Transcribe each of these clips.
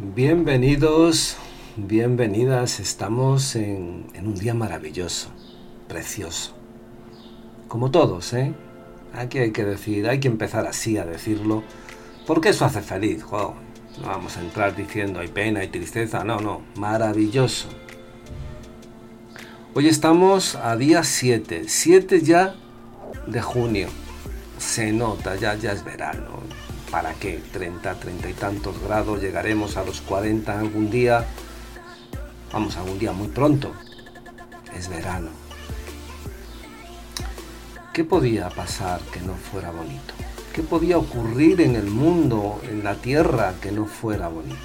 Bienvenidos, bienvenidas. Estamos en, un día maravilloso, precioso. Como todos, ¿eh? Aquí hay que decir, hay que empezar así a decirlo, porque eso hace feliz. no vamos a entrar diciendo hay pena, hay tristeza. No, no, maravilloso. Hoy estamos a día 7, 7 ya de junio. Se nota, ya, ya es verano ¿Para qué? 30, 30 y tantos grados, llegaremos a los 40 algún día. Vamos, algún día muy pronto. Es verano. ¿Qué podía pasar que no fuera bonito? ¿Qué podía ocurrir en el mundo, en la tierra, que no fuera bonito?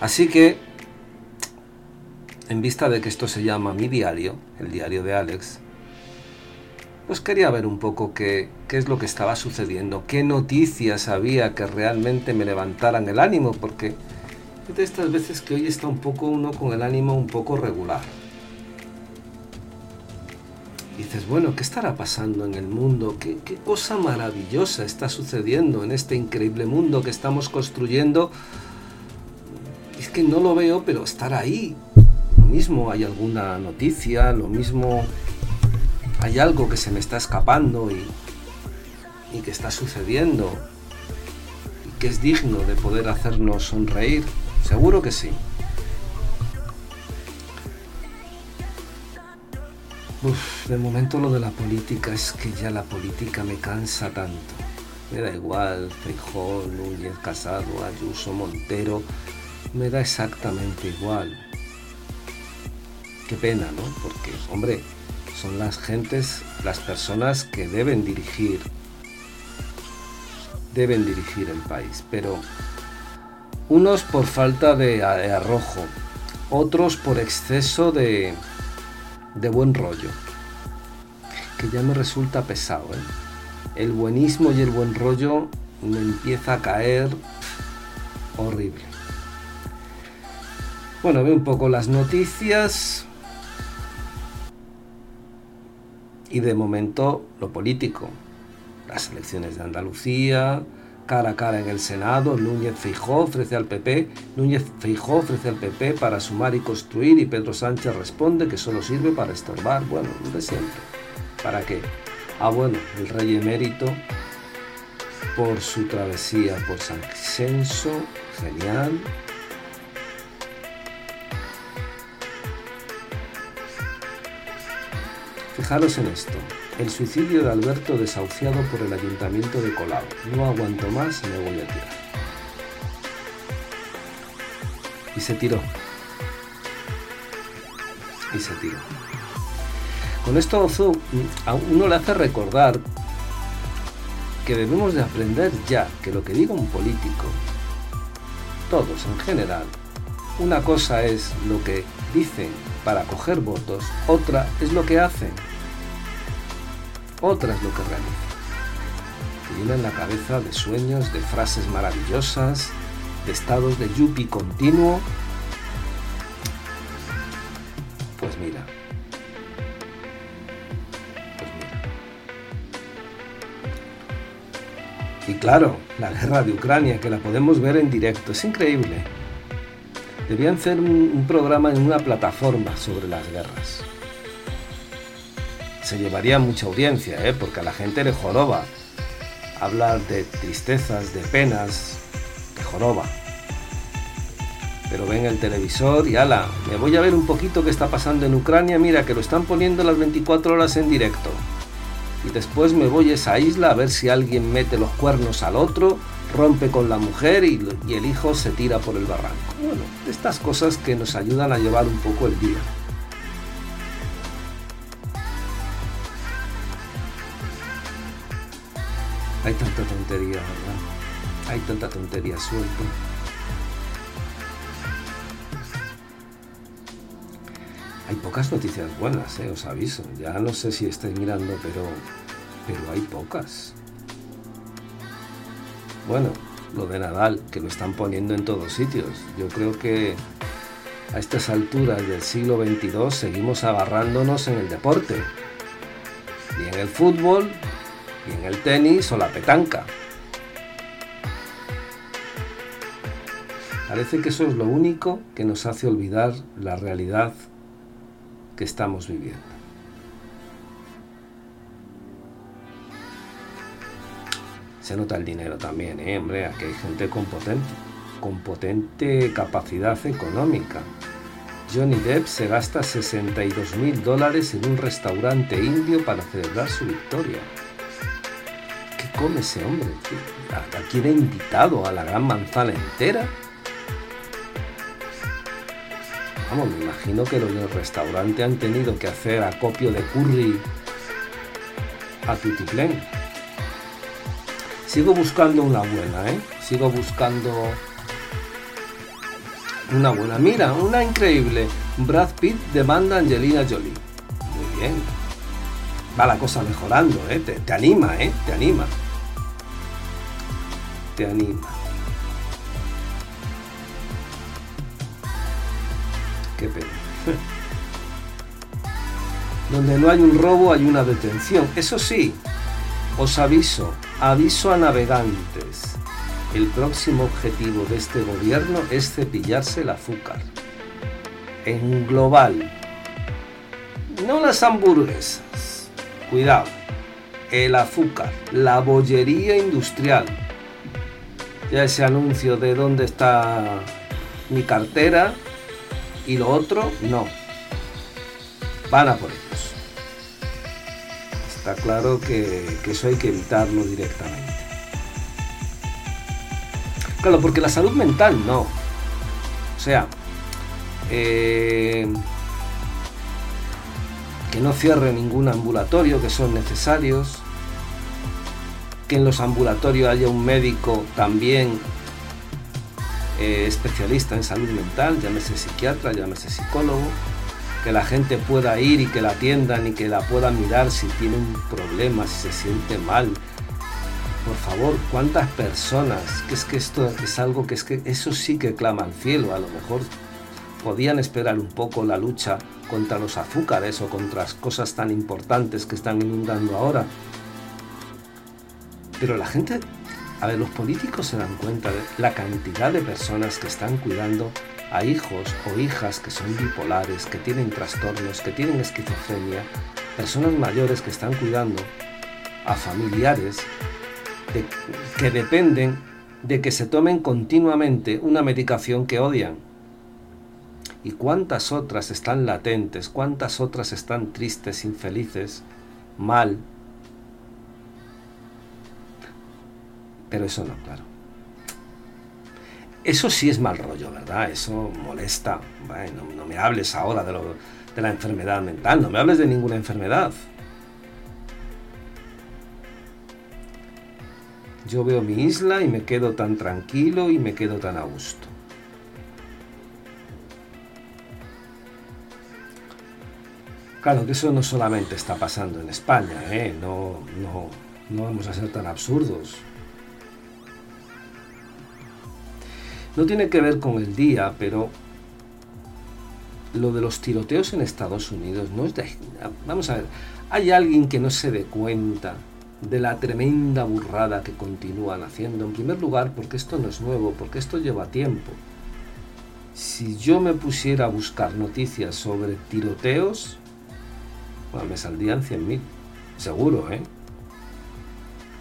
Así que, en vista de que esto se llama mi diario, el diario de Alex, pues quería ver un poco qué, qué es lo que estaba sucediendo, qué noticias había que realmente me levantaran el ánimo, porque de estas veces que hoy está un poco uno con el ánimo un poco regular. dices, bueno, ¿qué estará pasando en el mundo? ¿Qué, ¿Qué cosa maravillosa está sucediendo en este increíble mundo que estamos construyendo? Es que no lo veo, pero estar ahí. Lo mismo hay alguna noticia, lo mismo hay algo que se me está escapando y, y que está sucediendo y que es digno de poder hacernos sonreír. Seguro que sí. Uf, de momento lo de la política es que ya la política me cansa tanto. Me da igual, Feijón, Núñez, Casado, Ayuso, Montero, me da exactamente igual. Qué pena, ¿no? Porque, hombre, son las gentes, las personas que deben dirigir, deben dirigir el país, pero unos por falta de, arrojo, otros por exceso de, de buen rollo, que ya me resulta pesado. ¿eh? El buenismo y el buen rollo me empieza a caer horrible. Bueno, veo un poco las noticias. Y de momento lo político. Las elecciones de Andalucía, cara a cara en el Senado, Núñez Feijó ofrece al PP, Núñez Feijó ofrece al PP para sumar y construir y Pedro Sánchez responde que solo sirve para estorbar, bueno, lo de siempre. ¿Para qué? Ah, bueno, el rey emérito por su travesía por San Censo, genial, Fijaros en esto. El suicidio de Alberto desahuciado por el ayuntamiento de Colau. No aguanto más, me voy a tirar. Y se tiró. Y se tiró. Con esto a uno le hace recordar que debemos de aprender ya que lo que diga un político, todos en general, una cosa es lo que dicen para coger votos, otra es lo que hacen. Otra es lo que realizan. Llenan la cabeza de sueños, de frases maravillosas, de estados de yupi continuo. Pues mira. Pues mira. Y claro, la guerra de Ucrania, que la podemos ver en directo, es increíble. Debían hacer un, programa en una plataforma sobre las guerras. Se llevaría mucha audiencia, ¿eh? porque a la gente le joroba hablar de tristezas, de penas, de joroba. Pero ven el televisor y ala, me voy a ver un poquito qué está pasando en Ucrania, mira que lo están poniendo las 24 horas en directo. Y después me voy a esa isla a ver si alguien mete los cuernos al otro rompe con la mujer y, el hijo se tira por el barranco. Bueno, estas cosas que nos ayudan a llevar un poco el día. Hay tanta tontería, ¿verdad? Hay tanta tontería suelta. Hay pocas noticias buenas, ¿eh? os aviso. Ya no sé si estáis mirando, pero, pero hay pocas. Bueno, lo de Nadal, que lo están poniendo en todos sitios. Yo creo que a estas alturas del siglo XXII seguimos agarrándonos en el deporte. Y en el fútbol, y en el tenis o la petanca. Parece que eso es lo único que nos hace olvidar la realidad que estamos viviendo. Se nota el dinero también, ¿eh? hombre, aquí hay gente con potente, con potente capacidad económica. Johnny Depp se gasta 62 mil dólares en un restaurante indio para celebrar su victoria. ¿Qué come ese hombre? ¿A quién ha invitado? ¿A la gran manzana entera? Vamos, me imagino que los del restaurante han tenido que hacer acopio de curry a tutiplén. Sigo buscando una buena, ¿eh? Sigo buscando una buena. Mira, una increíble. Brad Pitt demanda a Angelina Jolie. Muy bien. Va la cosa mejorando, ¿eh? Te, te anima, ¿eh? Te anima. Te anima. Qué pena. Donde no hay un robo hay una detención. Eso sí, os aviso, aviso a navegantes. El próximo objetivo de este gobierno es cepillarse el azúcar. En global. No las hamburguesas. Cuidado. El azúcar. La bollería industrial. Ya ese anuncio de dónde está mi cartera y lo otro no. Van a por ellos. Está claro que, eso hay que evitarlo directamente. Claro, porque la salud mental no. O sea, eh, que no cierre ningún ambulatorio, que son necesarios, que en los ambulatorios haya un médico también eh, especialista en salud mental, llámese psiquiatra, llámese psicólogo, que la gente pueda ir y que la atiendan y que la puedan mirar si tiene un problema, si se siente mal. Por favor, ¿cuántas personas? Que es que esto es algo que es que eso sí que clama al cielo. A lo mejor podían esperar un poco la lucha contra los azúcares o contra las cosas tan importantes que están inundando ahora. Pero la gente a ver, los políticos se dan cuenta de la cantidad de personas que están cuidando a hijos o hijas que son bipolares, que tienen trastornos, que tienen esquizofrenia, personas mayores que están cuidando a familiares que dependen de que se tomen continuamente una medicación que odian. ¿Y cuántas otras están latentes? ¿Cuántas otras están tristes, infelices, mal, Pero eso no, claro. Eso sí es mal rollo, ¿verdad? Eso molesta. Bueno, no me hables ahora de, lo, de la enfermedad mental, no me hables de ninguna enfermedad. Yo veo mi isla y me quedo tan tranquilo y me quedo tan a gusto. Claro que eso no solamente está pasando en España, ¿eh? no, no, no vamos a ser tan absurdos. No tiene que ver con el día, pero lo de los tiroteos en Estados Unidos no es de... Vamos a ver, hay alguien que no se dé cuenta de la tremenda burrada que continúan haciendo. En primer lugar, porque esto no es nuevo, porque esto lleva tiempo. Si yo me pusiera a buscar noticias sobre tiroteos, me saldrían 100.000. Seguro, ¿eh?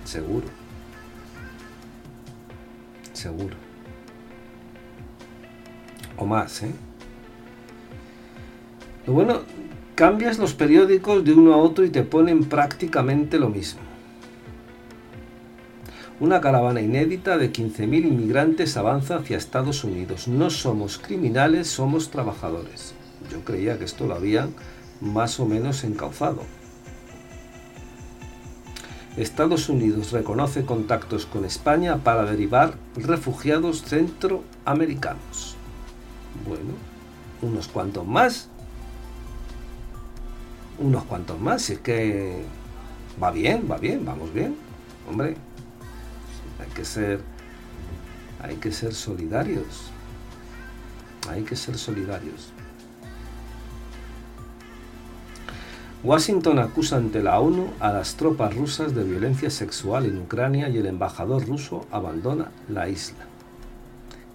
Seguro. Seguro o más. ¿eh? Lo bueno, cambias los periódicos de uno a otro y te ponen prácticamente lo mismo. Una caravana inédita de 15.000 inmigrantes avanza hacia Estados Unidos. No somos criminales, somos trabajadores. Yo creía que esto lo habían más o menos encauzado. Estados Unidos reconoce contactos con España para derivar refugiados centroamericanos. Bueno, unos cuantos más. Unos cuantos más, si es que va bien, va bien, vamos bien. Hombre, hay que ser hay que ser solidarios. Hay que ser solidarios. Washington acusa ante la ONU a las tropas rusas de violencia sexual en Ucrania y el embajador ruso abandona la isla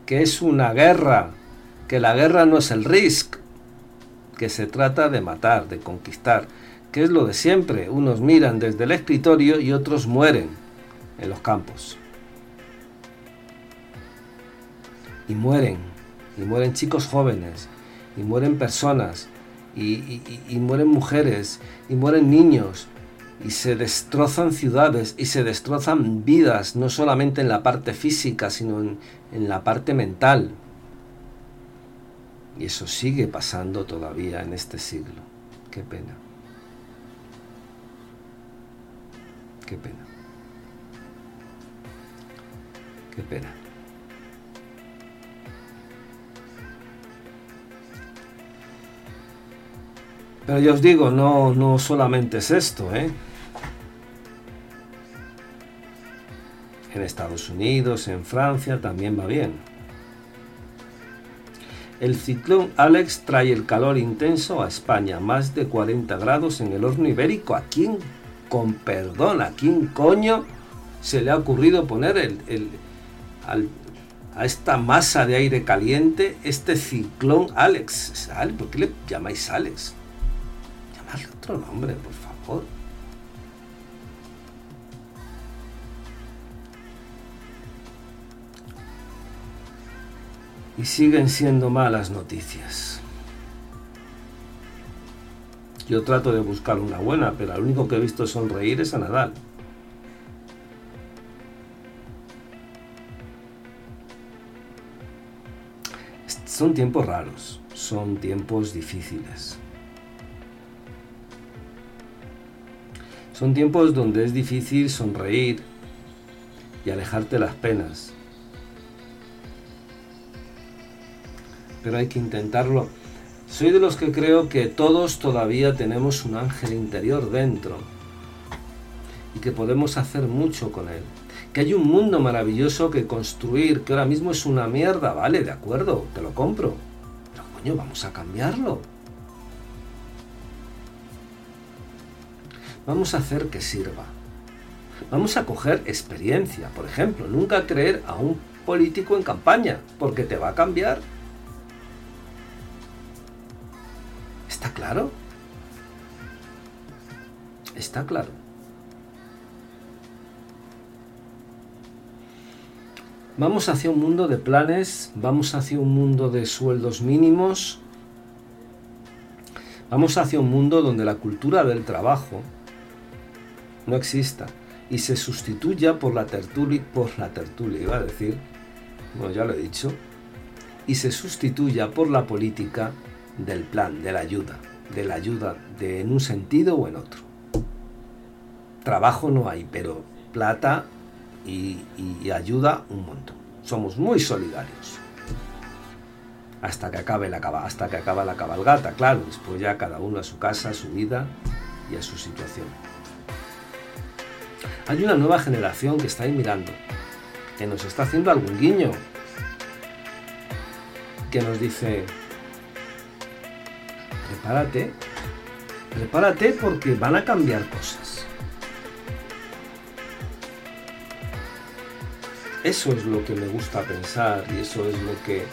que es una guerra, que la guerra no es el risk, que se trata de matar, de conquistar, que es lo de siempre. Unos miran desde el escritorio y otros mueren en los campos. Y mueren, y mueren chicos jóvenes, y mueren personas, y, mueren mujeres, y mueren niños, y se destrozan ciudades, y se destrozan vidas, no solamente en la parte física, sino en, en la parte mental. Y eso sigue pasando todavía en este siglo. Qué pena. Qué pena. Qué pena. Pero ya os digo, no, no solamente es esto, ¿eh? En Estados Unidos, en Francia, también va bien. El ciclón Alex trae el calor intenso a España, más de 40 grados en el horno ibérico. ¿A quién con perdón, ¿a quién coño se le ha ocurrido poner el, a esta masa de aire caliente este ciclón Alex? ¿Por qué le llamáis Alex? Llamadle otro nombre, por favor. Y siguen siendo malas noticias. Yo trato de buscar una buena, pero lo único que he visto sonreír es a Nadal. Son tiempos raros, son tiempos difíciles. Son tiempos donde es difícil sonreír y alejarte las penas. Pero hay que intentarlo soy de los que creo que todos todavía tenemos un ángel interior dentro y que podemos hacer mucho con él. Que hay un mundo maravilloso que construir, que ahora mismo es una mierda, vale, de acuerdo, te lo compro. Pero coño, vamos a cambiarlo. Vamos a hacer que sirva. Vamos a coger experiencia, por ejemplo, nunca creer a un político en campaña, porque te va a cambiar claro? Está claro. Vamos hacia un mundo de planes, vamos hacia un mundo de sueldos mínimos, vamos hacia un mundo donde la cultura del trabajo no exista y se sustituya por la tertulia, por la tertulia, iba a decir, bueno, ya lo he dicho, y se sustituya por la política del plan, de la ayuda, de la ayuda de, en un sentido o en otro. Trabajo no hay, pero plata y, ayuda un montón. Somos muy solidarios. Hasta que acabe la hasta que acaba la cabalgata, claro, después ya cada uno a su casa, a su vida y a su situación. Hay una nueva generación que está ahí mirando, que nos está haciendo algún guiño, que nos dice, prepárate, prepárate porque van a cambiar cosas. Eso es lo que me gusta pensar y eso es lo que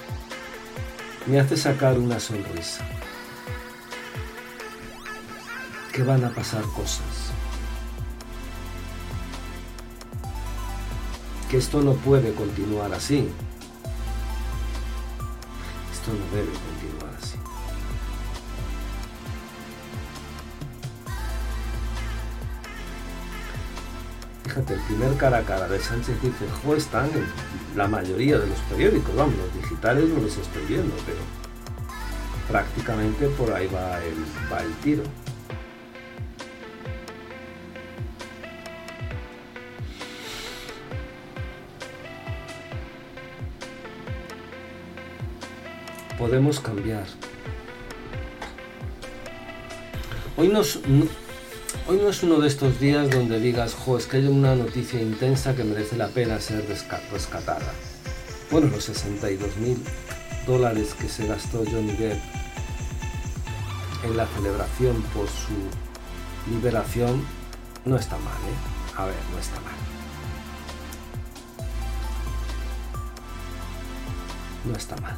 me hace sacar una sonrisa. Que van a pasar cosas. Que esto no puede continuar así. Esto no debe continuar así. Fíjate, el primer cara a cara de Sánchez y Feijóo están en la mayoría de los periódicos, vamos, los digitales no los estoy viendo, pero prácticamente por ahí va el tiro. Podemos cambiar. Hoy nos, Hoy no es uno de estos días donde digas, jo, es que hay una noticia intensa que merece la pena ser rescatada. Bueno, los 62 mil dólares que se gastó Johnny Depp en la celebración por su liberación no está mal, ¿eh? A ver, no está mal. no está mal.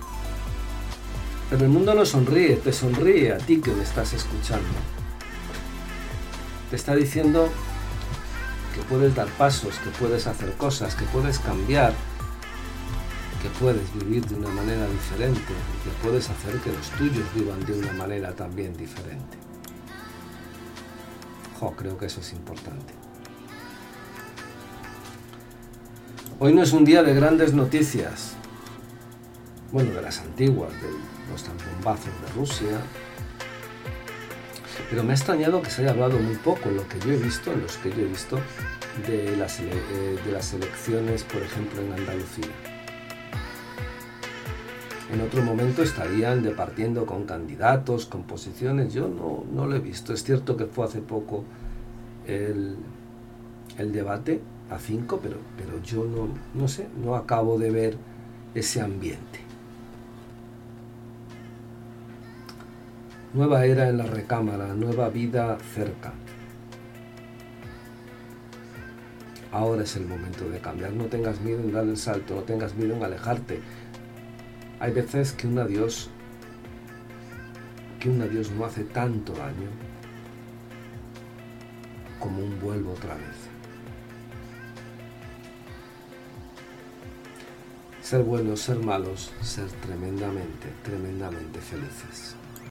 Pero el mundo no sonríe, te sonríe a ti que me estás escuchando. Te está diciendo que puedes dar pasos, que puedes hacer cosas, que puedes cambiar, que puedes vivir de una manera diferente, que puedes hacer que los tuyos vivan de una manera también diferente. Jo, creo que eso es importante. Hoy no es un día de grandes noticias, bueno, de las antiguas, de los bombazos de Rusia, pero me ha extrañado que se haya hablado muy poco en lo que yo he visto, en los que yo he visto, de las, eh, de las elecciones, por ejemplo, en Andalucía. En otro momento estarían departiendo con candidatos, con posiciones. Yo no, no lo he visto. Es cierto que fue hace poco el, el debate, a cinco, pero, pero yo no, no sé, no acabo de ver ese ambiente. Nueva era en la recámara, nueva vida cerca. Ahora es el momento de cambiar. No tengas miedo en dar el salto, no tengas miedo en alejarte. Hay veces que un adiós, que un adiós no hace tanto daño como un vuelvo otra vez. ser buenos, ser malos, ser tremendamente, tremendamente felices.